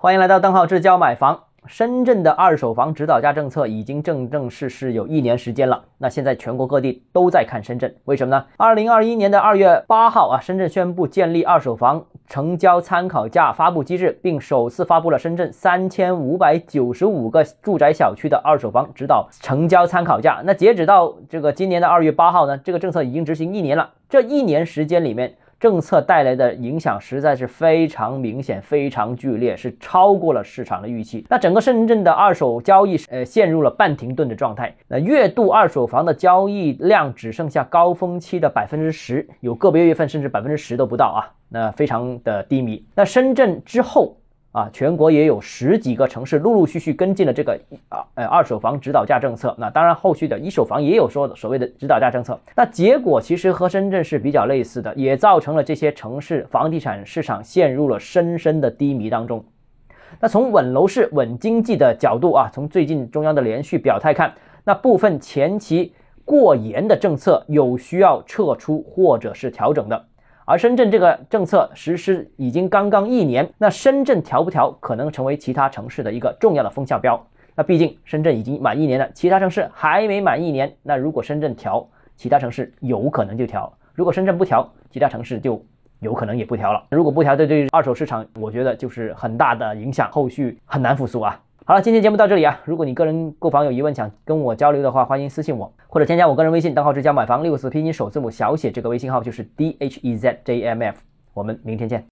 欢迎来到邓浩志教买房。深圳的二手房指导价政策已经正正式式有一年时间了。那现在全国各地都在看深圳，为什么呢？二零二一年的二月八号啊，深圳宣布建立二手房成交参考价发布机制，并首次发布了深圳三千五百九十五个住宅小区的二手房指导成交参考价。那截止到这个今年的二月八号呢，这个政策已经执行一年了。这一年时间里面。政策带来的影响实在是非常明显、非常剧烈，是超过了市场的预期。那整个深圳的二手交易，呃，陷入了半停顿的状态。那月度二手房的交易量只剩下高峰期的百分之十，有个别月份甚至百分之十都不到啊，那非常的低迷。那深圳之后。啊，全国也有十几个城市陆陆续续跟进了这个啊呃二手房指导价政策。那当然，后续的一手房也有说所谓的指导价政策。那结果其实和深圳是比较类似的，也造成了这些城市房地产市场陷入了深深的低迷当中。那从稳楼市、稳经济的角度啊，从最近中央的连续表态看，那部分前期过严的政策有需要撤出或者是调整的。而深圳这个政策实施已经刚刚一年，那深圳调不调可能成为其他城市的一个重要的风向标。那毕竟深圳已经满一年了，其他城市还没满一年。那如果深圳调，其他城市有可能就调；如果深圳不调，其他城市就有可能也不调了。如果不调，对对二手市场，我觉得就是很大的影响，后续很难复苏啊。好了，今天节目到这里啊。如果你个人购房有疑问，想跟我交流的话，欢迎私信我，或者添加我个人微信，账号是家买房六个字拼音首字母小写，这个微信号就是 d h e z j m f。我们明天见。